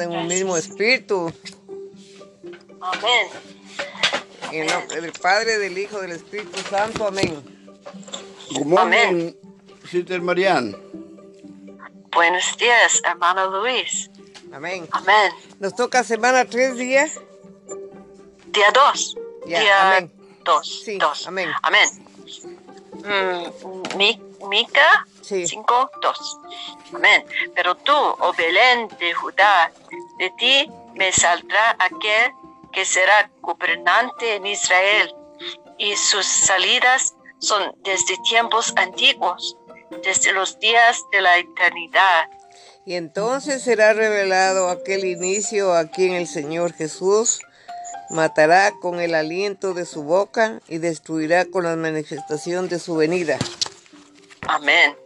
en un mismo espíritu. Amén. En el nombre del Padre, del Hijo, del Espíritu Santo. Amén. Good morning, Sister Marianne. Buenos días, hermano Luis. Amén. Amén. Nos toca semana tres días. Día 2. Ya, Día amén. 2. Sí, dos. amén. Amén. Mm, Mi- Mica Sí. 5, 2. Amén. Pero tú, oh Belén de Judá, de ti me saldrá aquel que será gobernante en Israel, y sus salidas son desde tiempos antiguos, desde los días de la eternidad. Y entonces será revelado aquel inicio a quien el Señor Jesús matará con el aliento de su boca y destruirá con la manifestación de su venida. Amén.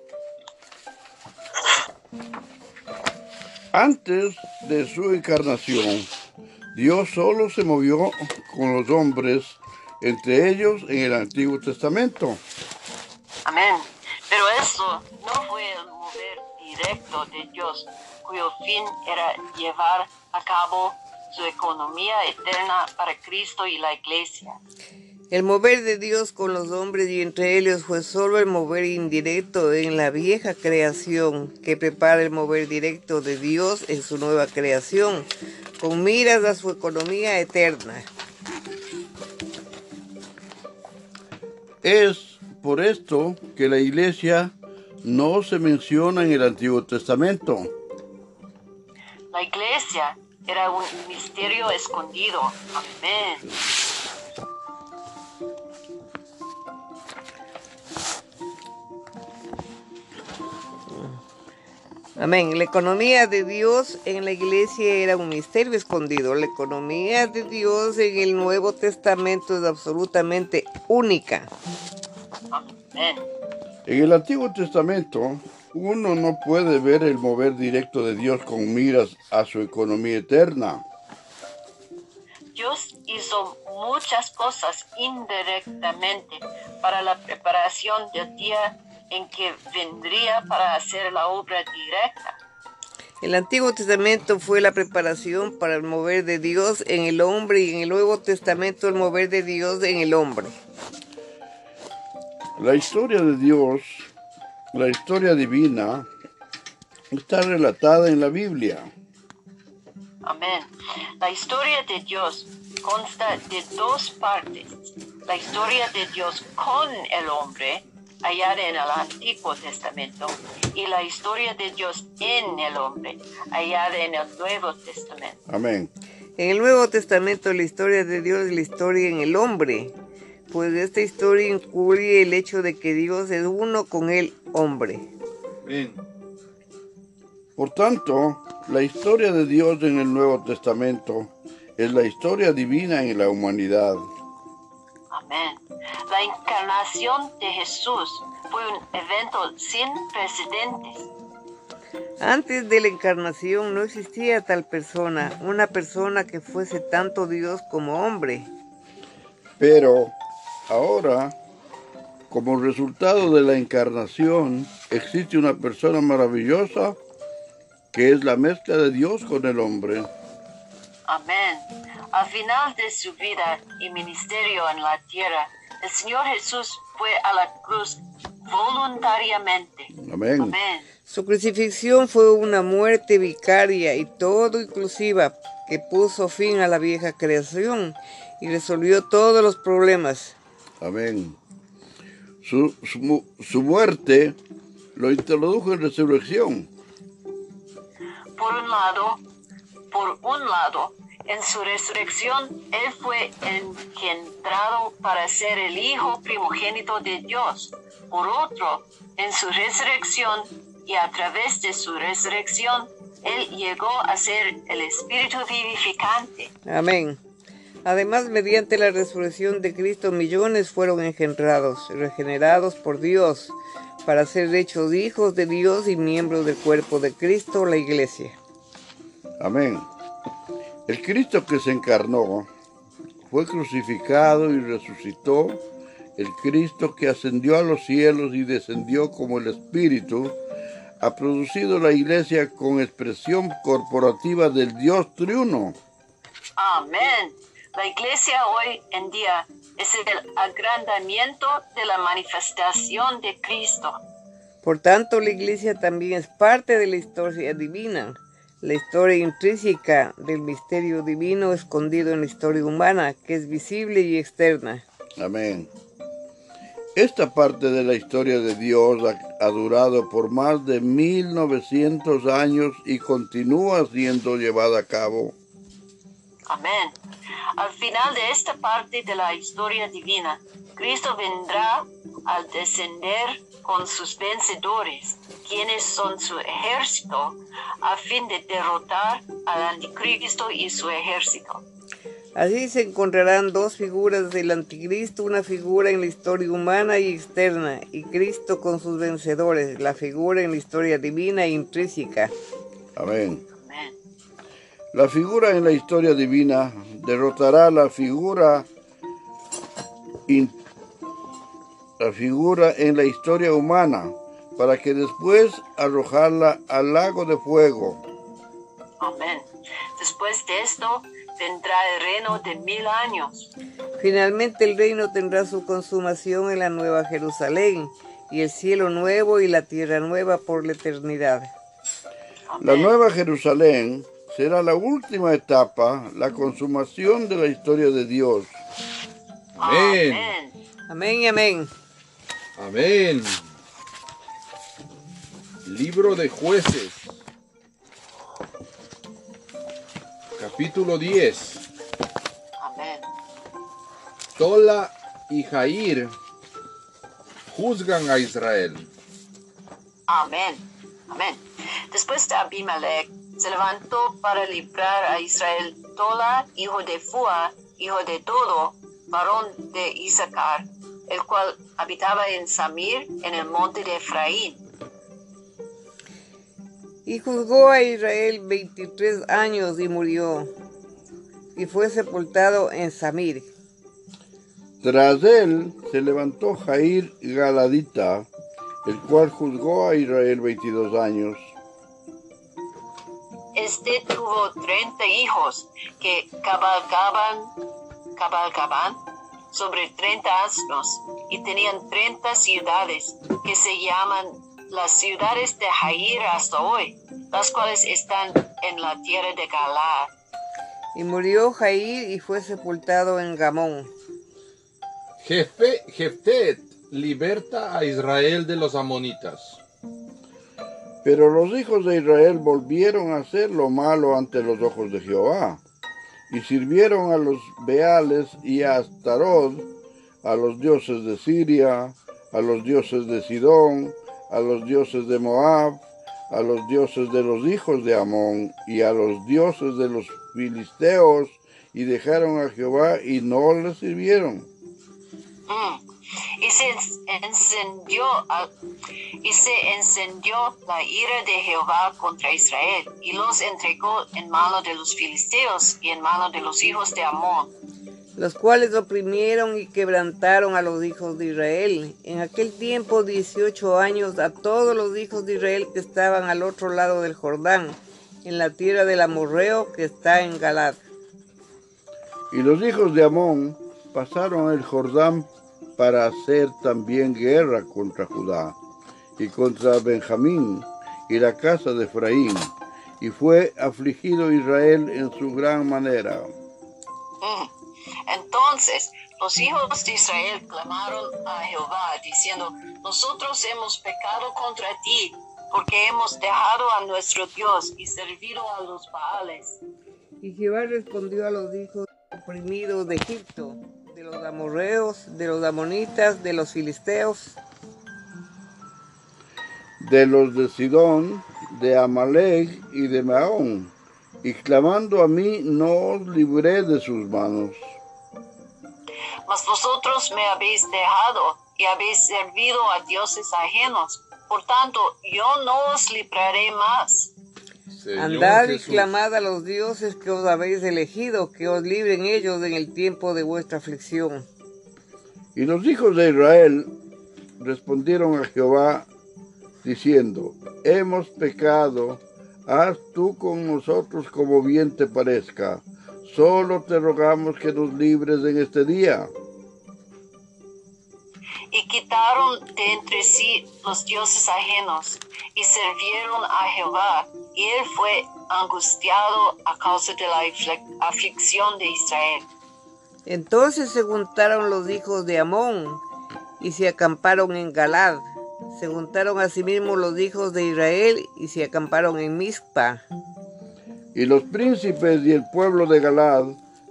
Antes de su encarnación, Dios solo se movió con los hombres, entre ellos en el Antiguo Testamento. Amén. Pero eso no fue el mover directo de Dios, cuyo fin era llevar a cabo su economía eterna para Cristo y la iglesia. El mover de Dios con los hombres y entre ellos fue solo el mover indirecto en la vieja creación que prepara el mover directo de Dios en su nueva creación, con miras a su economía eterna. Es por esto que la iglesia no se menciona en el Antiguo Testamento. La iglesia era un misterio escondido. Amén. Amén. La economía de Dios en la iglesia era un misterio escondido. La economía de Dios en el Nuevo Testamento es absolutamente única. Amén. En el Antiguo Testamento, uno no puede ver el mover directo de Dios con miras a su economía eterna. Dios hizo muchas cosas indirectamente para la preparación del día en que vendría para hacer la obra directa. El Antiguo Testamento fue la preparación para el mover de Dios en el hombre y en el Nuevo Testamento el mover de Dios en el hombre. La historia de Dios, la historia divina, está relatada en la Biblia. Amén. La historia de Dios consta de dos partes. La historia de Dios con el hombre, allá en el Antiguo Testamento, y la historia de Dios en el hombre, allá en el Nuevo Testamento. Amén. En el Nuevo Testamento la historia de Dios es la historia en el hombre, pues esta historia incluye el hecho de que Dios es uno con el hombre. Por tanto, la historia de Dios en el Nuevo Testamento es la historia divina en la humanidad. Amén. La encarnación de Jesús fue un evento sin precedentes. Antes de la encarnación no existía tal persona, una persona que fuese tanto Dios como hombre. Pero ahora, como resultado de la encarnación, existe una persona maravillosa que es la mezcla de Dios con el hombre. Amén. Al final de su vida y ministerio en la tierra, el Señor Jesús fue a la cruz voluntariamente. Amén. Amén. Su crucifixión fue una muerte vicaria y todo inclusiva que puso fin a la vieja creación y resolvió todos los problemas. Amén. Su, su su muerte lo introdujo en resurrección. Por un lado, por un lado, en su resurrección, Él fue engendrado para ser el Hijo primogénito de Dios. Por otro, en su resurrección y a través de su resurrección, Él llegó a ser el Espíritu vivificante. Amén. Además, mediante la resurrección de Cristo, millones fueron engendrados, regenerados por Dios, para ser hechos hijos de Dios y miembros del cuerpo de Cristo, la iglesia. Amén. El Cristo que se encarnó fue crucificado y resucitó. El Cristo que ascendió a los cielos y descendió como el Espíritu ha producido la iglesia con expresión corporativa del Dios triuno. Amén. La iglesia hoy en día es el agrandamiento de la manifestación de Cristo. Por tanto, la iglesia también es parte de la historia divina, la historia intrínseca del misterio divino escondido en la historia humana, que es visible y externa. Amén. Esta parte de la historia de Dios ha, ha, durado por más de 1900 años y continúa siendo llevada a cabo. Amén. Al final de esta parte de la historia divina, Cristo vendrá al descender con sus vencedores, quienes son su ejército, a fin de derrotar al anticristo y su ejército. Así se encontrarán dos figuras del anticristo, una figura en la historia humana y externa, y Cristo con sus vencedores, la figura en la historia divina e intrínseca. Amén. La figura en la historia divina derrotará la figura in- la figura en la historia humana para que después arrojarla al lago de fuego. Amén. Después de esto vendrá el reino de mil años. Finalmente el reino tendrá su consumación en la nueva Jerusalén, y el cielo nuevo y la tierra nueva por la eternidad. La nueva Jerusalén será la última etapa, la consumación de la historia de Dios. Amén. Amén. Amén y amén. Amén. Libro de jueces. Capítulo 10. Amén. Tola y Jair juzgan a Israel. Amén. Amén. Después de Abimelech se levantó para librar a Israel Tola, hijo de Fua, hijo de Todo, varón de Isaacar, el cual habitaba en Samir, en el monte de Efraín. Y juzgó a Israel 23 años y murió, y fue sepultado en Samir. Tras él se levantó Jair Galadita, el cual juzgó a Israel 22 años. Este tuvo treinta hijos que cabalgaban, cabalgaban sobre treinta asnos y tenían treinta ciudades que se llaman las ciudades de Jair hasta hoy, las cuales están en la tierra de Galaad. Y murió Jair y fue sepultado en Gamón. Jefe, Jeftet liberta a Israel de los amonitas. Pero los hijos de Israel volvieron a hacer lo malo ante los ojos de Jehová, y sirvieron a los Beales y a Astarot, a los dioses de Siria, a los dioses de Sidón, a los dioses de Moab, a los dioses de los hijos de Amón, y a los dioses de los filisteos, y dejaron a Jehová y no le sirvieron. Y se encendió y se encendió la ira de Jehová contra Israel y los entregó en mano de los filisteos y en mano de los hijos de Amón. los cuales oprimieron y quebrantaron a los hijos de Israel. En aquel tiempo, 18 años, a todos los hijos de Israel que estaban al otro lado del Jordán, en la tierra del Amorreo que está en Galad. Y los hijos de Amón pasaron el Jordán para hacer también guerra contra Judá y contra Benjamín y la casa de Efraín. Y fue afligido Israel en su gran manera. Mm. Entonces los hijos de Israel clamaron a Jehová diciendo, nosotros hemos pecado contra ti porque hemos dejado a nuestro Dios y servido a los Baales. Y Jehová respondió a los hijos oprimidos de Egipto, los amorreos, de los amonitas, de los filisteos, de los de Sidón, de Amalek y de Maón, y clamando a mí no os libré de sus manos. Mas vosotros me habéis dejado y habéis servido a dioses ajenos. Por tanto, yo no os libraré más. Señor andad y clamad a los dioses que os habéis elegido, que os libren ellos en el tiempo de vuestra aflicción. Y los hijos de Israel respondieron a Jehová diciendo, hemos pecado, haz tú con nosotros como bien te parezca. Solo te rogamos que nos libres en este día. Y quitaron de entre sí los dioses ajenos y sirvieron a Jehová, y él fue angustiado a causa de la aflic- aflicción de Israel. Entonces se juntaron los hijos de Amón y se acamparon en Galad. Se juntaron asimismo los hijos de Israel y se acamparon en Mizpa. Y los príncipes y el pueblo de Galad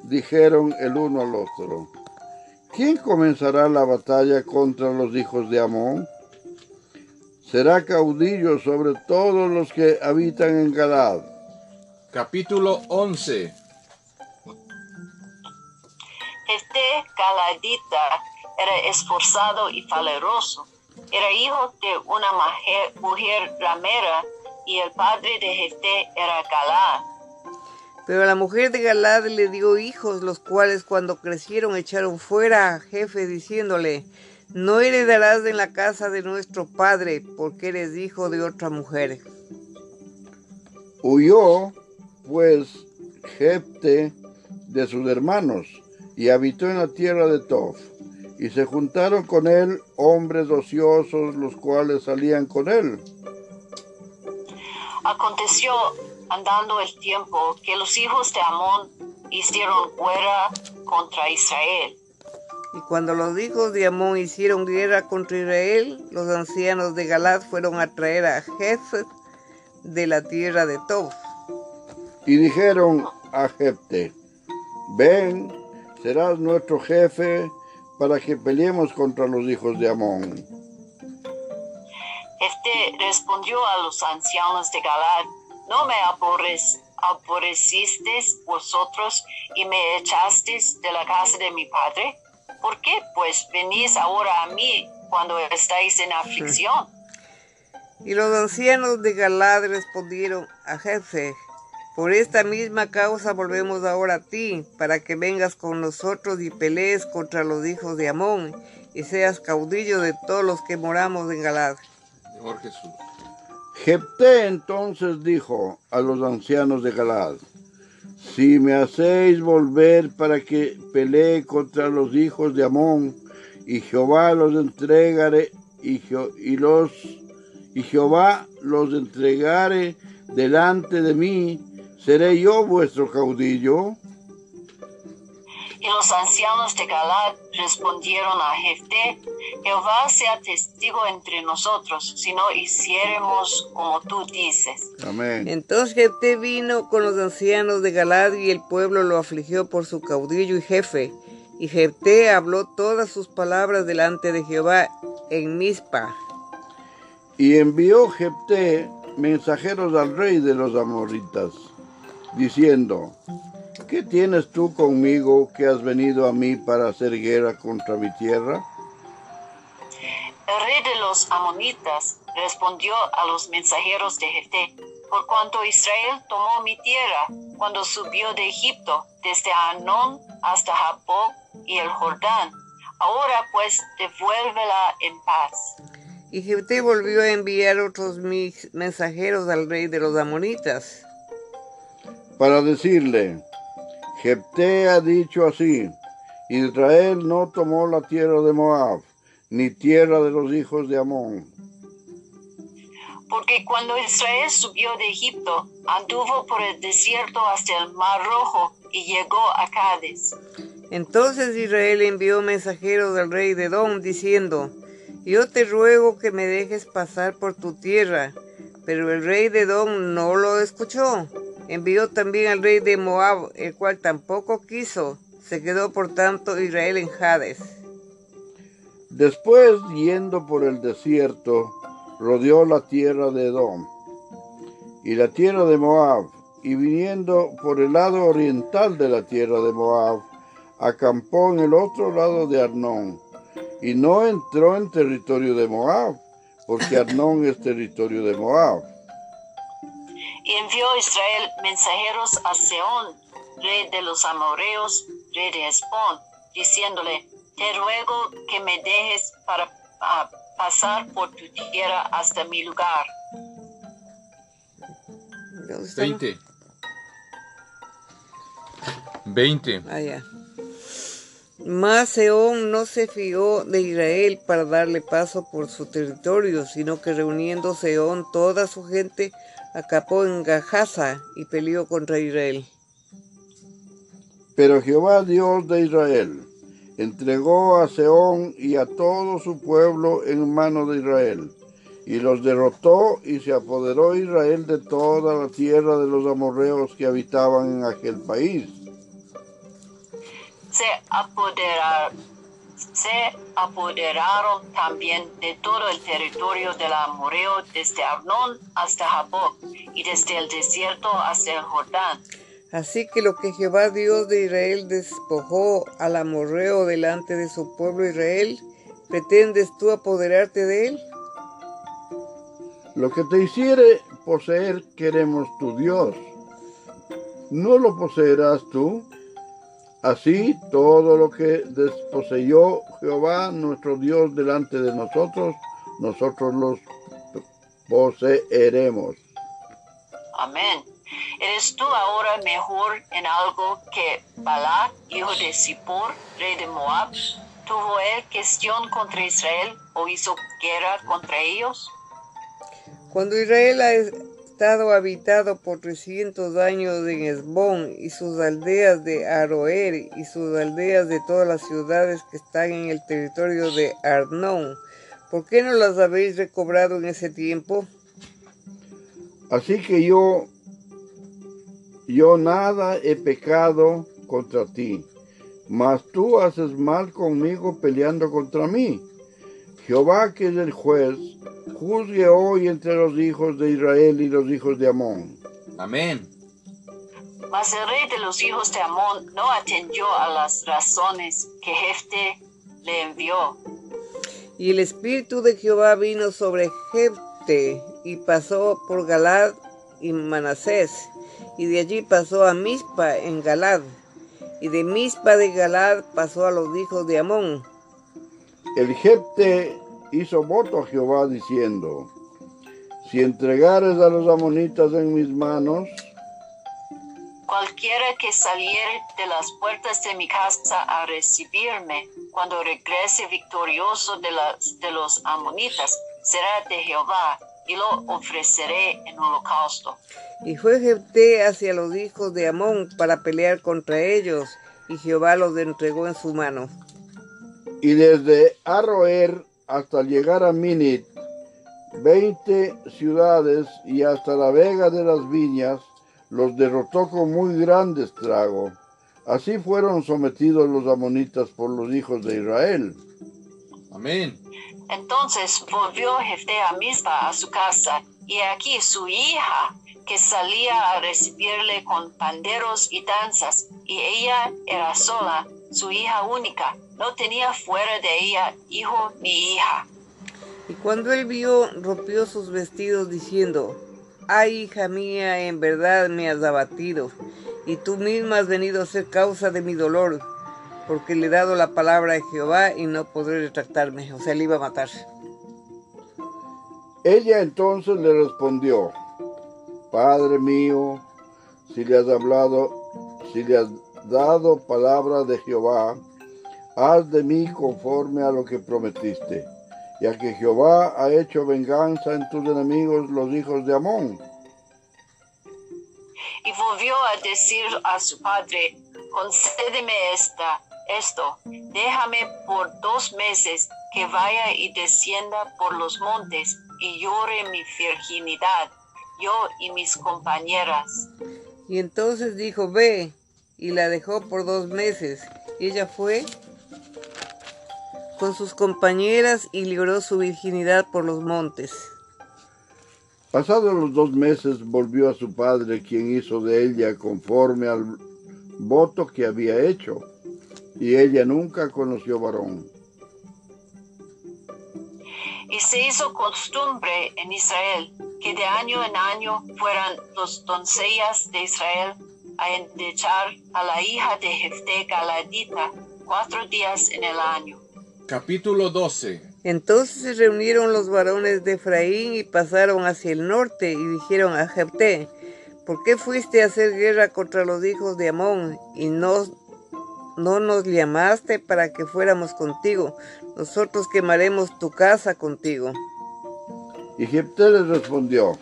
dijeron el uno al otro, ¿quién comenzará la batalla contra los hijos de Amón? Será caudillo sobre todos los que habitan en Galad. Capítulo 11. Este Galadita era esforzado y valeroso. Era hijo de una mujer, mujer ramera y el padre de Jefté era Galad. Pero la mujer de Galad le dio hijos, los cuales cuando crecieron echaron fuera a jefe diciéndole, no heredarás en la casa de nuestro padre, porque eres hijo de otra mujer. Huyó, pues, Jepte de sus hermanos y habitó en la tierra de Tof. Y se juntaron con él hombres ociosos, los cuales salían con él. Aconteció, andando el tiempo, que los hijos de Amón hicieron guerra contra Israel. Y cuando los hijos de Amón hicieron guerra contra Israel, los ancianos de Galad fueron a traer a Jefet de la tierra de Tob. Y dijeron a Jepte, ven, serás nuestro jefe para que peleemos contra los hijos de Amón. Este respondió a los ancianos de Galad, ¿no me aborrec- aborrecisteis vosotros y me echasteis de la casa de mi padre? ¿Por qué pues venís ahora a mí cuando estáis en aflicción? Y los ancianos de Galad respondieron a Jefe, por esta misma causa volvemos ahora a ti, para que vengas con nosotros y pelees contra los hijos de Amón, y seas caudillo de todos los que moramos en Galad. Señor Jesús. Jepté entonces dijo a los ancianos de Galad, si me hacéis volver para que pelee contra los hijos de Amón, y Jehová los entregare, y, y Jehová los entregare delante de mí, seré yo vuestro caudillo. Y los ancianos de Galad respondieron a Jefté, Jehová sea testigo entre nosotros, si no hiciéremos como tú dices. Amén. Entonces Jefté vino con los ancianos de Galad y el pueblo lo afligió por su caudillo y jefe. Y Jefté habló todas sus palabras delante de Jehová en Mizpa. Y envió Jepté mensajeros al rey de los amoritas, diciendo, ¿qué tienes tú conmigo que has venido a mí para hacer guerra contra mi tierra? El rey de los amonitas respondió a los mensajeros de Jefté, por cuanto Israel tomó mi tierra cuando subió de Egipto, desde Anón hasta Jaboc y el Jordán. Ahora pues devuélvela en paz. Y Jefté volvió a enviar otros mis- mensajeros al rey de los amonitas. Para decirle, Jepté ha dicho así, Israel no tomó la tierra de Moab, ni tierra de los hijos de Amón. Porque cuando Israel subió de Egipto, anduvo por el desierto hasta el Mar Rojo y llegó a Cádiz. Entonces Israel envió mensajeros al rey de Edom diciendo, Yo te ruego que me dejes pasar por tu tierra. Pero el rey de Edom no lo escuchó. Envió también al rey de Moab, el cual tampoco quiso. Se quedó por tanto Israel en Hades. Después, yendo por el desierto, rodeó la tierra de Edom y la tierra de Moab, y viniendo por el lado oriental de la tierra de Moab, acampó en el otro lado de Arnón, y no entró en territorio de Moab, porque Arnón es territorio de Moab. Y envió Israel mensajeros a Seón, rey de los amorreos, rey de Esbón, diciéndole, te ruego que me dejes para, pasar por tu tierra hasta mi lugar. ¿Dónde estamos? 20. 20. Ah, ya. Mas Seón no se fió de Israel para darle paso por su territorio, sino que reuniendo Seón toda su gente, acapó en Gajaza y peleó contra Israel. Pero Jehová Dios de Israel entregó a Seón y a todo su pueblo en mano de Israel, y los derrotó y se apoderó Israel de toda la tierra de los amorreos que habitaban en aquel país. Se, apoderar- se apoderaron también de todo el territorio del amorreo desde Arnón hasta Jaboc y desde el desierto hasta el Jordán. Así que lo que Jehová Dios de Israel despojó al amorreo delante de su pueblo Israel, ¿pretendes tú apoderarte de él? Lo que te hiciere poseer queremos tu Dios. ¿No lo poseerás tú? Así todo lo que desposeyó Jehová nuestro Dios delante de nosotros, nosotros los poseeremos. Amén. ¿Eres tú ahora mejor en algo que Balac, hijo de Zippor, rey de Moab? ¿Tuvo él cuestión contra Israel o hizo guerra contra ellos? Cuando Israel ha estado habitado por 300 años en Esbón y sus aldeas de Aroer y sus aldeas de todas las ciudades que están en el territorio de Arnón, ¿por qué no las habéis recobrado en ese tiempo? Así que yo, yo nada he pecado contra ti, mas tú haces mal conmigo peleando contra mí. Jehová, que es el juez, juzgue hoy entre los hijos de Israel y los hijos de Amón. Amén. Mas el rey de los hijos de Amón no atendió a las razones que Jefte le envió. Y el espíritu de Jehová vino sobre Jefte y pasó por Galad y Manasés, y de allí pasó a Mispa en Galad, y de Mispa de Galad pasó a los hijos de Amón. El Jepte hizo voto a Jehová diciendo, si entregares a los amonitas en mis manos, Cualquiera que saliere de las puertas de mi casa a recibirme, cuando regrese victorioso de, las, de los amonitas, será de Jehová, y lo ofreceré en holocausto. Y fue Jefté hacia los hijos de Amón para pelear contra ellos, y Jehová los entregó en su mano. Y desde Arroer hasta llegar a Minit, veinte ciudades y hasta la vega de las viñas, los derrotó con muy grande estrago. Así fueron sometidos los amonitas por los hijos de Israel. Amén. Entonces volvió Jefté a Mispa a su casa, y aquí su hija, que salía a recibirle con panderos y danzas, y ella era sola, su hija única, no tenía fuera de ella hijo ni hija. Y cuando él vio, rompió sus vestidos diciendo, Ay, hija mía, en verdad me has abatido, y tú misma has venido a ser causa de mi dolor, porque le he dado la palabra de Jehová y no podré retractarme. O sea, le iba a matar. Ella entonces le respondió, Padre mío, si le has hablado, si le has dado palabra de Jehová, haz de mí conforme a lo que prometiste, ya que Jehová ha hecho venganza en tus enemigos los hijos de Amón. Y volvió a decir a su padre, concédeme esta, esto, déjame por dos meses que vaya y descienda por los montes y llore mi virginidad, yo y mis compañeras. Y entonces dijo, ve, y la dejó por dos meses. Y ella fue con sus compañeras y libró su virginidad por los montes. Pasados los dos meses volvió a su padre, quien hizo de ella conforme al voto que había hecho, y ella nunca conoció varón. Y se hizo costumbre en Israel que de año en año fueran los doncellas de Israel a endechar a la hija de Jefté Galadita cuatro días en el año. Capítulo 12. Entonces se reunieron los varones de Efraín y pasaron hacia el norte y dijeron a Jepté, ¿por qué fuiste a hacer guerra contra los hijos de Amón y no, no nos llamaste para que fuéramos contigo? Nosotros quemaremos tu casa contigo. Y Jepté les respondió,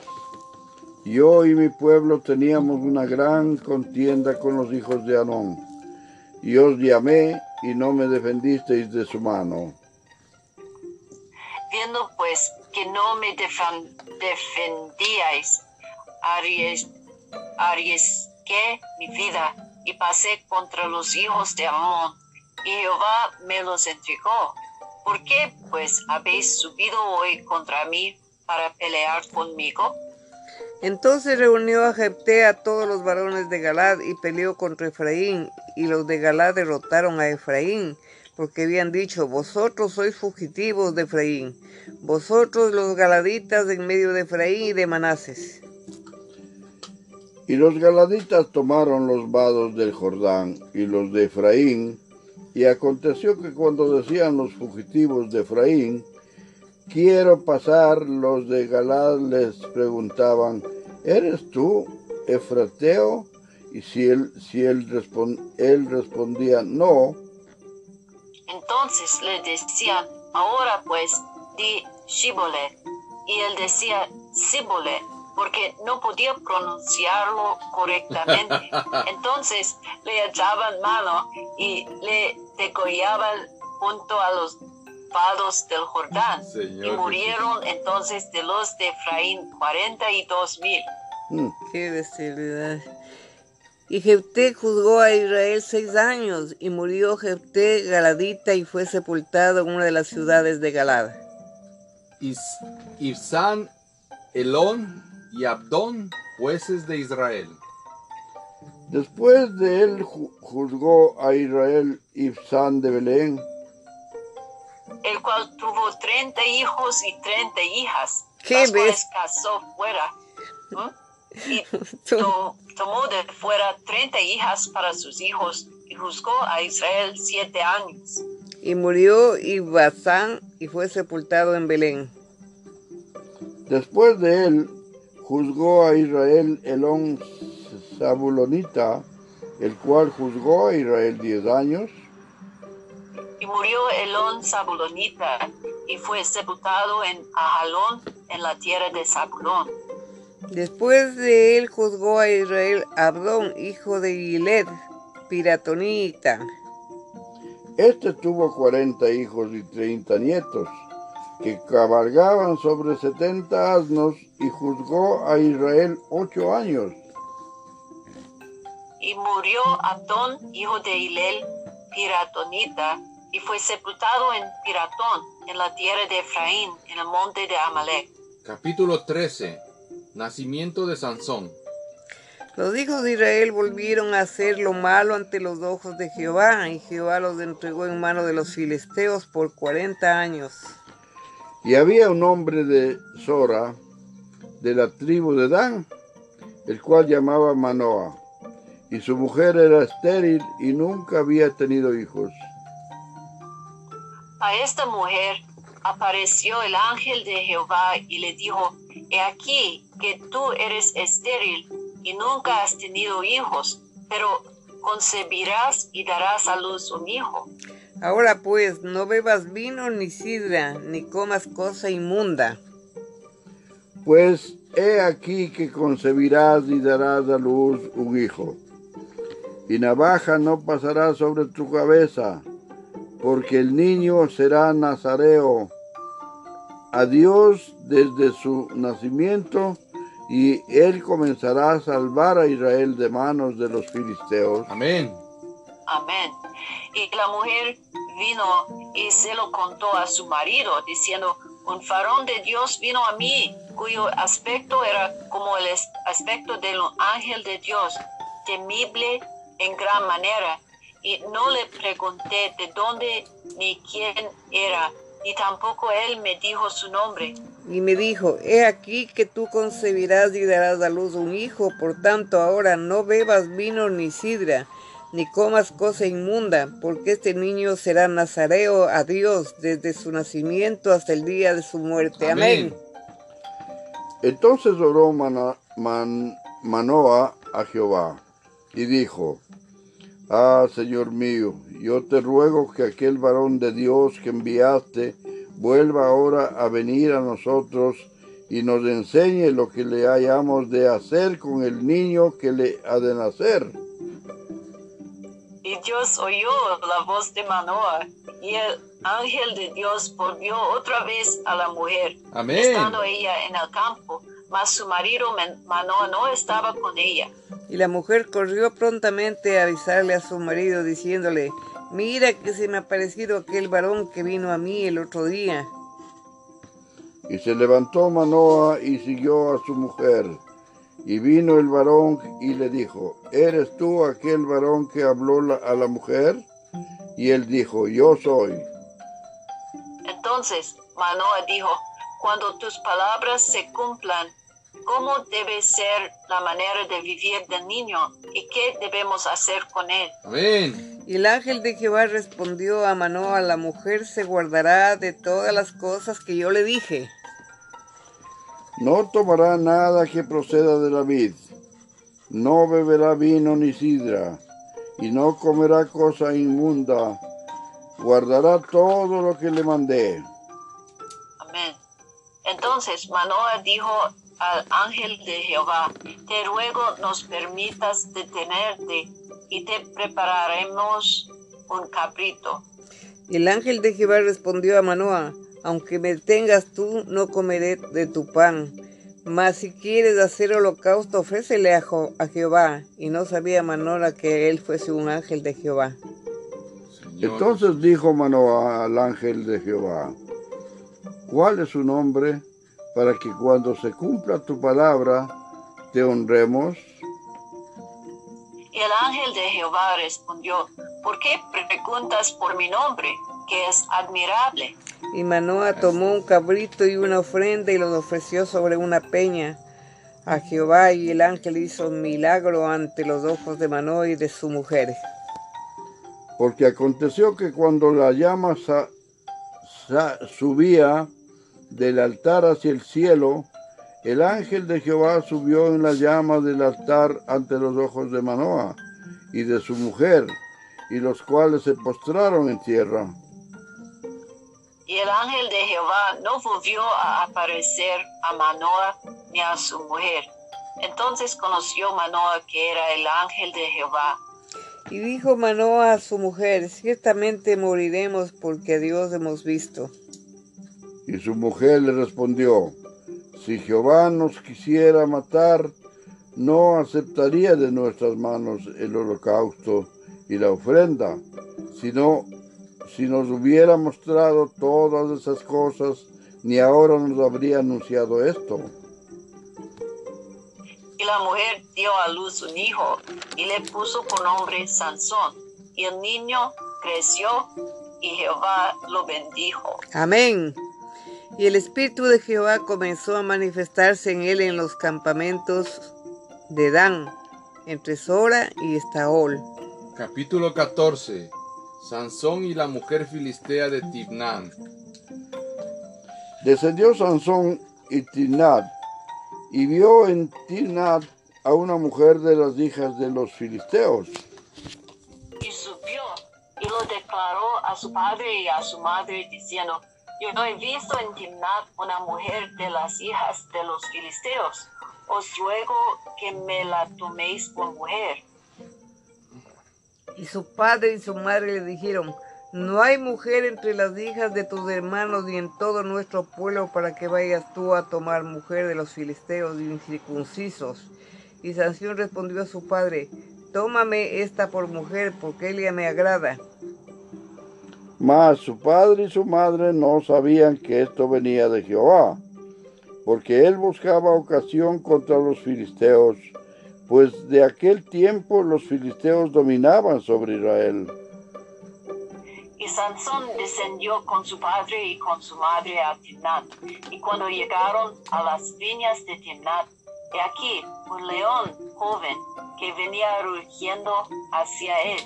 yo y mi pueblo teníamos una gran contienda con los hijos de Amón, y os llamé y no me defendisteis de su mano. Viendo pues que no me defendíais, arries- arriesgué mi vida y pasé contra los hijos de Amón, y Jehová me los entregó. ¿Por qué pues habéis subido hoy contra mí para pelear conmigo? Entonces reunió a Jepté a todos los varones de Galad y peleó contra Efraín, y los de Galad derrotaron a Efraín, porque habían dicho, vosotros sois fugitivos de Efraín, vosotros los galaditas en medio de Efraín y de Manases. Y los galaditas tomaron los vados del Jordán y los de Efraín, y aconteció que cuando decían los fugitivos de Efraín, quiero pasar, los de Galad les preguntaban, ¿eres tú, Efrateo? Y si él, si él, respon- él respondía, no, Entonces le decían, ahora pues di Shibboleth. Y él decía Sibboleth, porque no podía pronunciarlo correctamente. Entonces le echaban mano y le degollaban junto a los vados del Jordán. Señor y murieron entonces de los de Efraín cuarenta y dos mil. mm, Qué bestialidad. Y Jepté juzgó a Israel seis años, y murió Jepté galadita y fue sepultado en una de las ciudades de Galad. Ibzán, Elón y Abdón, jueces de Israel. Después de él ju- juzgó a Israel Ibsán de Belén, el cual tuvo treinta hijos y treinta hijas, ¿Qué las cuales ves? casó fuera. Y to- tomó de fuera treinta hijas para sus hijos y juzgó a Israel siete años. Y murió Ibazán y fue sepultado en Belén. Después de él juzgó a Israel Elón Zabulonita, el cual juzgó a Israel diez años, Y murió Elón Zabulonita y fue sepultado en Ajalón, en la tierra de Zabulón. Después de él juzgó a Israel Abdón, hijo de Giled, piratonita. Este tuvo cuarenta hijos y treinta nietos, que cabalgaban sobre setenta asnos, y juzgó a Israel ocho años. Y murió Abdón, hijo de Hilel, Piratonita, y fue sepultado en Piratón, en la tierra de Efraín, en el monte de Amalek. Capítulo 13. Nacimiento de Sansón. Los hijos de Israel volvieron a hacer lo malo ante los ojos de Jehová, y Jehová los entregó en mano de los filisteos por cuarenta años. Y había un hombre de Sora, de la tribu de Dan, el cual llamaba Manoah, y su mujer era estéril y nunca había tenido hijos. A esta mujer apareció el ángel de Jehová y le dijo, He aquí que tú eres estéril y nunca has tenido hijos, pero concebirás y darás a luz un hijo. Ahora pues, no bebas vino ni sidra, ni comas cosa inmunda. Pues he aquí que concebirás y darás a luz un hijo. Y navaja no pasará sobre tu cabeza, porque el niño será nazareo a Dios desde su nacimiento, y él comenzará a salvar a Israel de manos de los filisteos. Amén. Amén. Y la mujer vino y se lo contó a su marido, diciendo, un farón de Dios vino a mí, cuyo aspecto era como el aspecto del ángel de Dios, temible en gran manera. Y no le pregunté de dónde ni quién era, ni tampoco él me dijo su nombre. Y me dijo, he aquí que tú concebirás y darás a luz un hijo, por tanto ahora no bebas vino ni sidra, ni comas cosa inmunda, porque este niño será nazareo a Dios desde su nacimiento hasta el día de su muerte. Amén. Amén. Entonces oró Mana- Man- Manoa a Jehová y dijo, Ah, Señor mío, yo te ruego que aquel varón de Dios que enviaste vuelva ahora a venir a nosotros y nos enseñe lo que le hayamos de hacer con el niño que le ha de nacer. Y Dios oyó la voz de Manoah, y el ángel de Dios volvió otra vez a la mujer, Amén. estando ella en el campo, mas su marido Manoah no estaba con ella. Y la mujer corrió prontamente a avisarle a su marido, diciéndole, mira que se me ha aparecido aquel varón que vino a mí el otro día. Y se levantó Manoa y siguió a su mujer. Y vino el varón y le dijo, ¿eres tú aquel varón que habló la- a la mujer? Y él dijo, yo soy. Entonces Manoah dijo, cuando tus palabras se cumplan, ¿cómo debe ser la manera de vivir del niño y qué debemos hacer con él? Amén. Y el ángel de Jehová respondió a Manoa, la mujer se guardará de todas las cosas que yo le dije. No tomará nada que proceda de la vid, no beberá vino ni sidra, y no comerá cosa inmunda, guardará todo lo que le mandé. Amén. Entonces Manoah dijo al ángel de Jehová, te ruego nos permitas detenerte y te prepararemos un cabrito. El ángel de Jehová respondió a Manoa, aunque me tengas tú, no comeré de tu pan. Mas si quieres hacer holocausto, ofrécele a, Jo- a Jehová. Y no sabía Manoa que él fuese un ángel de Jehová. Señor. Entonces dijo Manoah al ángel de Jehová, ¿cuál es su nombre para que cuando se cumpla tu palabra te honremos? Y el ángel de Jehová respondió, ¿por qué preguntas por mi nombre, que es admirable? Y Manoa tomó un cabrito y una ofrenda y los ofreció sobre una peña a Jehová. Y el ángel hizo un milagro ante los ojos de Manoa y de su mujer. Porque aconteció que cuando la llama sa- sa- subía del altar hacia el cielo, el ángel de Jehová subió en la llama del altar ante los ojos de Manoah y de su mujer, y los cuales se postraron en tierra. Y el ángel de Jehová no volvió a aparecer a Manoah ni a su mujer. Entonces conoció Manoah que era el ángel de Jehová. Y dijo Manoa a su mujer, ciertamente moriremos porque a Dios hemos visto. Y su mujer le respondió, si Jehová nos quisiera matar, no aceptaría de nuestras manos el holocausto y la ofrenda, sino si nos hubiera mostrado todas esas cosas, ni ahora nos habría anunciado esto. Y la mujer dio a luz un hijo y le puso por nombre Sansón. Y el niño creció y Jehová lo bendijo. Amén. Y el Espíritu de Jehová comenzó a manifestarse en él en los campamentos de Dan, entre Sora y Estaol. Capítulo 14. Sansón y la mujer filistea de Tibnán. Descendió Sansón y Tinat, y vio en Tinat a una mujer de las hijas de los filisteos. Y subió y lo declaró a su padre y a su madre diciendo, yo no he visto en Timnat una mujer de las hijas de los filisteos. Os ruego que me la toméis por mujer. Y su padre y su madre le dijeron, no hay mujer entre las hijas de tus hermanos ni en todo nuestro pueblo para que vayas tú a tomar mujer de los filisteos incircuncisos. Y Sansón respondió a su padre, tómame esta por mujer porque ella me agrada. Mas su padre y su madre no sabían que esto venía de Jehová, porque él buscaba ocasión contra los filisteos, pues de aquel tiempo los filisteos dominaban sobre Israel. Y Sansón descendió con su padre y con su madre a Timnat. Y cuando llegaron a las viñas de Timnat, He aquí un león joven que venía rugiendo hacia él.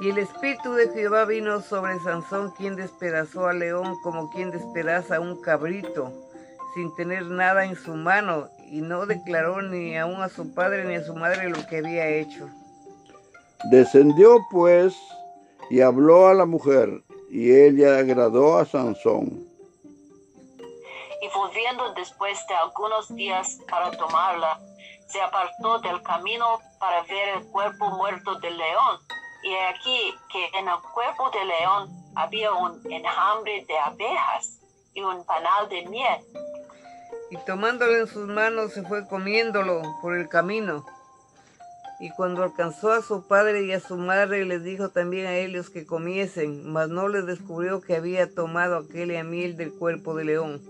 Y el espíritu de Jehová vino sobre Sansón, quien despedazó al león como quien despedaza a un cabrito, sin tener nada en su mano, y no declaró ni aún a su padre ni a su madre lo que había hecho. Descendió pues y habló a la mujer, y ella agradó a Sansón. Y volviendo después de algunos días para tomarla, se apartó del camino para ver el cuerpo muerto del león. Y aquí que en el cuerpo del león había un enjambre de abejas y un panal de miel. Y tomándolo en sus manos se fue comiéndolo por el camino. Y cuando alcanzó a su padre y a su madre, les dijo también a ellos que comiesen, mas no les descubrió que había tomado aquella miel del cuerpo de león.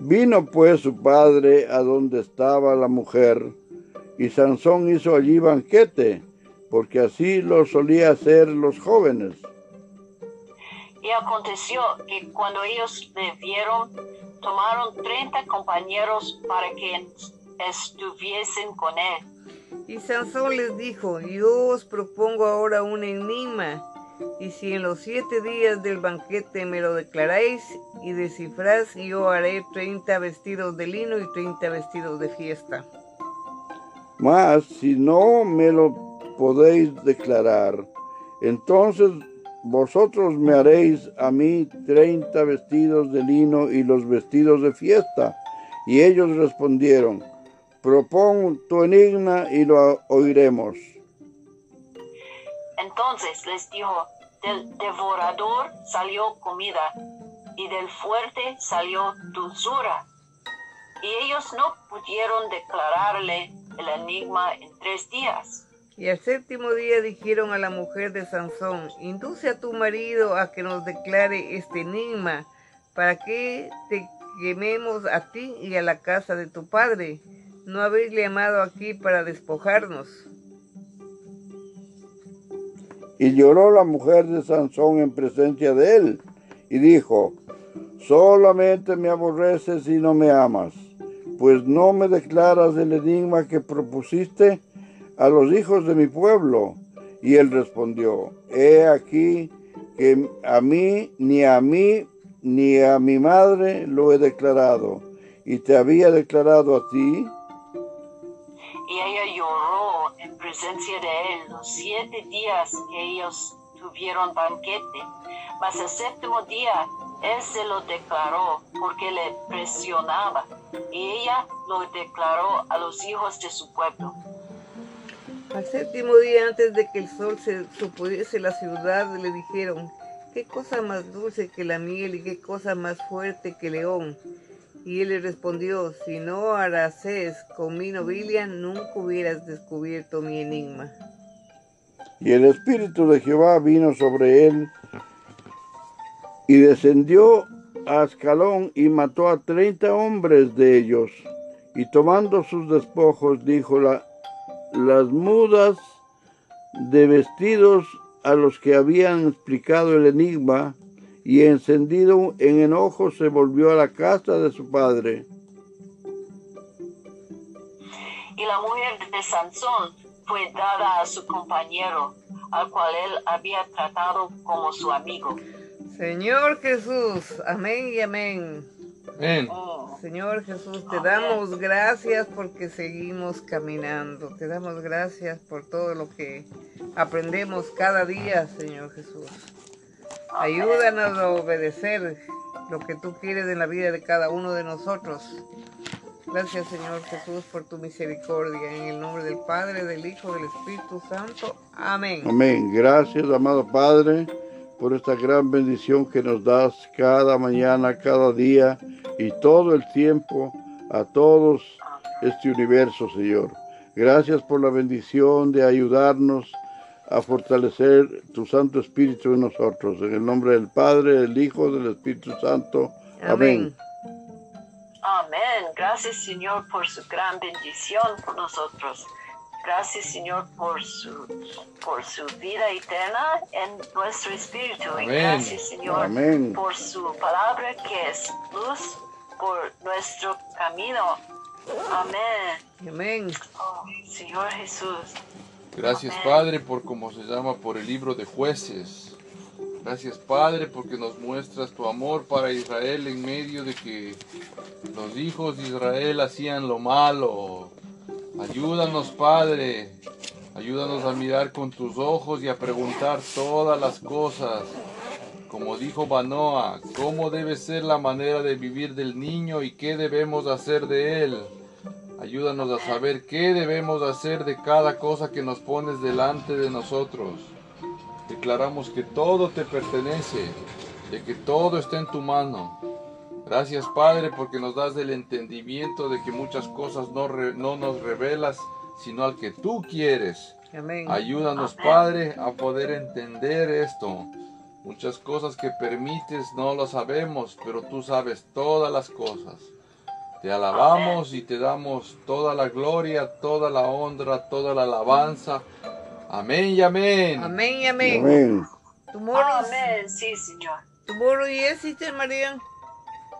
Vino pues su padre a donde estaba la mujer, y Sansón hizo allí banquete, porque así lo solía hacer los jóvenes. Y aconteció que cuando ellos le vieron, tomaron treinta compañeros para que estuviesen con él. Y Sansón les dijo, yo os propongo ahora un enigma, y si en los siete días del banquete me lo declaráis y descifráis, yo haré treinta vestidos de lino y treinta vestidos de fiesta. Mas si no me lo podéis declarar, entonces vosotros me haréis a mí treinta vestidos de lino y los vestidos de fiesta. Y ellos respondieron, propon tu enigma y lo oiremos. Entonces les dijo, del devorador salió comida y del fuerte salió dulzura. Y ellos no pudieron declararle el enigma en tres días. Y al séptimo día dijeron a la mujer de Sansón, induce a tu marido a que nos declare este enigma, para que te quememos a ti y a la casa de tu padre. No habéis llamado aquí para despojarnos. Y lloró la mujer de Sansón en presencia de él, y dijo, solamente me aborreces y no me amas, pues no me declaras el enigma que propusiste a los hijos de mi pueblo. Y él respondió, he aquí que a mí, ni a mí, ni a mi madre lo he declarado, y te había declarado a ti. Y ella lloró en presencia de él los siete días que ellos tuvieron banquete. Mas el séptimo día él se lo declaró porque le presionaba. Y ella lo declaró a los hijos de su pueblo. Al séptimo día, antes de que el sol se supudiese la ciudad, le dijeron, qué cosa más dulce que la miel y qué cosa más fuerte que león. Y él le respondió, si no harases con mi novilia, nunca hubieras descubierto mi enigma. Y el Espíritu de Jehová vino sobre él y descendió a Ascalón y mató a treinta hombres de ellos. Y tomando sus despojos, dijo la, las mudas de vestidos a los que habían explicado el enigma, y encendido en enojo se volvió a la casa de su padre. Y la mujer de Sansón fue dada a su compañero, al cual él había tratado como su amigo. Señor Jesús, amén y amén. Amén. Señor Jesús, te damos gracias porque seguimos caminando. Te damos gracias por todo lo que aprendemos cada día, Señor Jesús. Ayúdanos a obedecer lo que tú quieres en la vida de cada uno de nosotros. Gracias, Señor Jesús, por tu misericordia. En el nombre del Padre, del Hijo, del Espíritu Santo. Amén. Amén. Gracias, amado Padre, por esta gran bendición que nos das cada mañana, cada día y todo el tiempo a todos este universo, Señor. Gracias por la bendición de ayudarnos a fortalecer tu Santo Espíritu en nosotros. En el nombre del Padre, del Hijo, del Espíritu Santo. Amén. Amén. Gracias, Señor, por su gran bendición por nosotros. Gracias, Señor, por su, por su vida eterna en nuestro espíritu. Y gracias, Señor, Amén. por su palabra que es luz por nuestro camino. Amén. Amén. Oh, Señor Jesús. Gracias Amén. Padre por como se llama por el libro de jueces. Gracias Padre porque nos muestras tu amor para Israel en medio de que los hijos de Israel hacían lo malo. Ayúdanos Padre, ayúdanos a mirar con tus ojos y a preguntar todas las cosas. Como dijo Banoa, cómo debe ser la manera de vivir del niño y qué debemos hacer de él. Ayúdanos a saber qué debemos hacer de cada cosa que nos pones delante de nosotros. Declaramos que todo te pertenece, de que todo está en tu mano. Gracias Padre porque nos das el entendimiento de que muchas cosas no, re- no nos revelas, sino al que tú quieres. Amén. Ayúdanos, Amén. Padre, a poder entender esto. Muchas cosas que permites no lo sabemos, pero tú sabes todas las cosas. Te alabamos y te damos toda la gloria, toda la honra, toda la alabanza. Amén y amén. Amén y amén. Amén. Tomorrow, Amén. Sí, Señor. tomorrow yes, Sister María.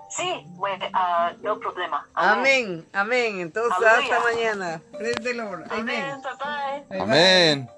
Sí, bueno, ah, no problema. Amén. Amén. Entonces, Aleluya. hasta mañana. Amén. Amén. Bye. Bye, bye. Amén.